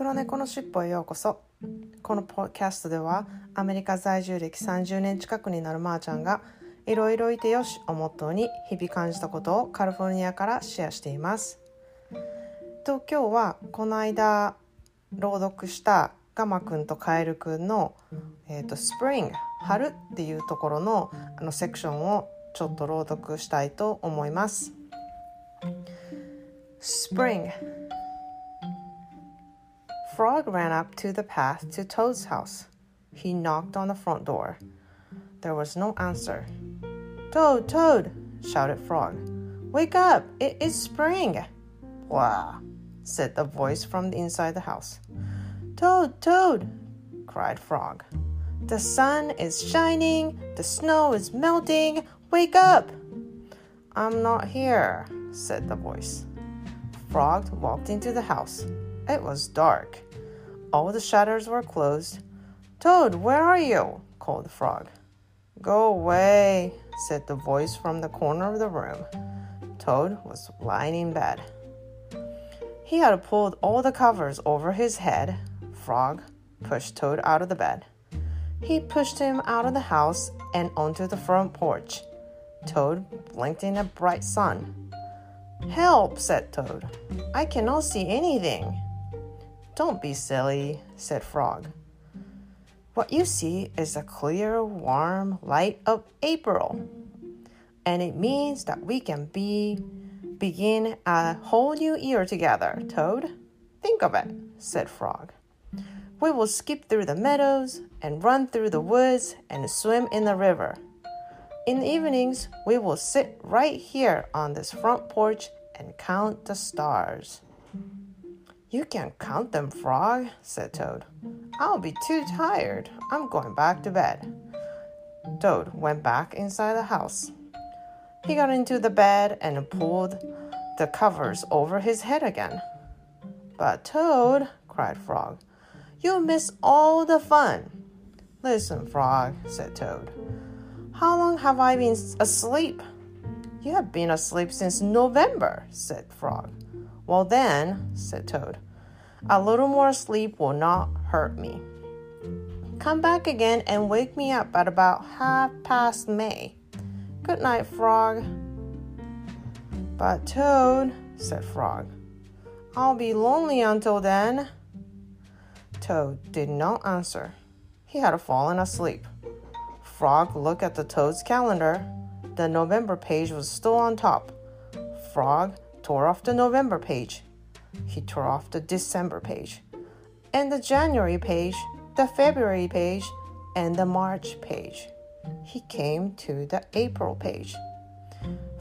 黒猫のしっぽへようこそ。このポッドキャストではアメリカ在住歴30年近くになるまーちゃんがいろいろいてよしをモットーに日々感じたことをカリフォルニアからシェアしています。と今日はこの間朗読したガマくんとカエルくんの、えーと、スプリング春っていうところのあのセクションをちょっと朗読したいと思います。Spring Frog ran up to the path to Toad's house. He knocked on the front door. There was no answer. Toad, Toad, shouted Frog. Wake up! It is spring! Blah, said the voice from inside the house. Toad, Toad, cried Frog. The sun is shining, the snow is melting. Wake up! I'm not here, said the voice. Frog walked into the house. It was dark. All the shutters were closed. Toad, where are you? called the frog. Go away, said the voice from the corner of the room. Toad was lying in bed. He had pulled all the covers over his head. Frog pushed Toad out of the bed. He pushed him out of the house and onto the front porch. Toad blinked in the bright sun. Help, said Toad. I cannot see anything. Don't be silly, said Frog. What you see is the clear, warm light of April. And it means that we can be begin a whole new year together, Toad. Think of it, said Frog. We will skip through the meadows and run through the woods and swim in the river. In the evenings, we will sit right here on this front porch and count the stars. You can count them, Frog, said Toad. I'll be too tired. I'm going back to bed. Toad went back inside the house. He got into the bed and pulled the covers over his head again. But Toad, cried Frog, you miss all the fun. Listen, Frog, said Toad. How long have I been asleep? You have been asleep since November, said Frog. Well, then, said Toad, a little more sleep will not hurt me. Come back again and wake me up at about half past May. Good night, Frog. But Toad, said Frog, I'll be lonely until then. Toad did not answer. He had fallen asleep. Frog looked at the Toad's calendar. The November page was still on top. Frog tore off the November page. He tore off the December page, and the January page, the February page, and the March page. He came to the April page.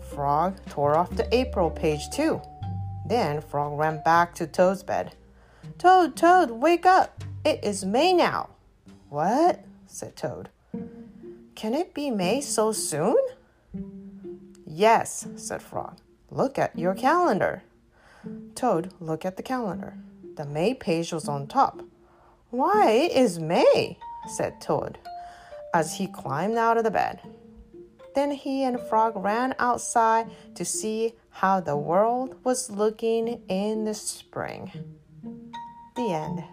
Frog tore off the April page too. Then Frog ran back to Toad's bed. Toad, Toad, wake up! It is May now. What? said Toad. Can it be May so soon? Yes, said Frog. Look at your calendar. Toad looked at the calendar. The May page was on top. Why, is May, said Toad as he climbed out of the bed. Then he and Frog ran outside to see how the world was looking in the spring. The end.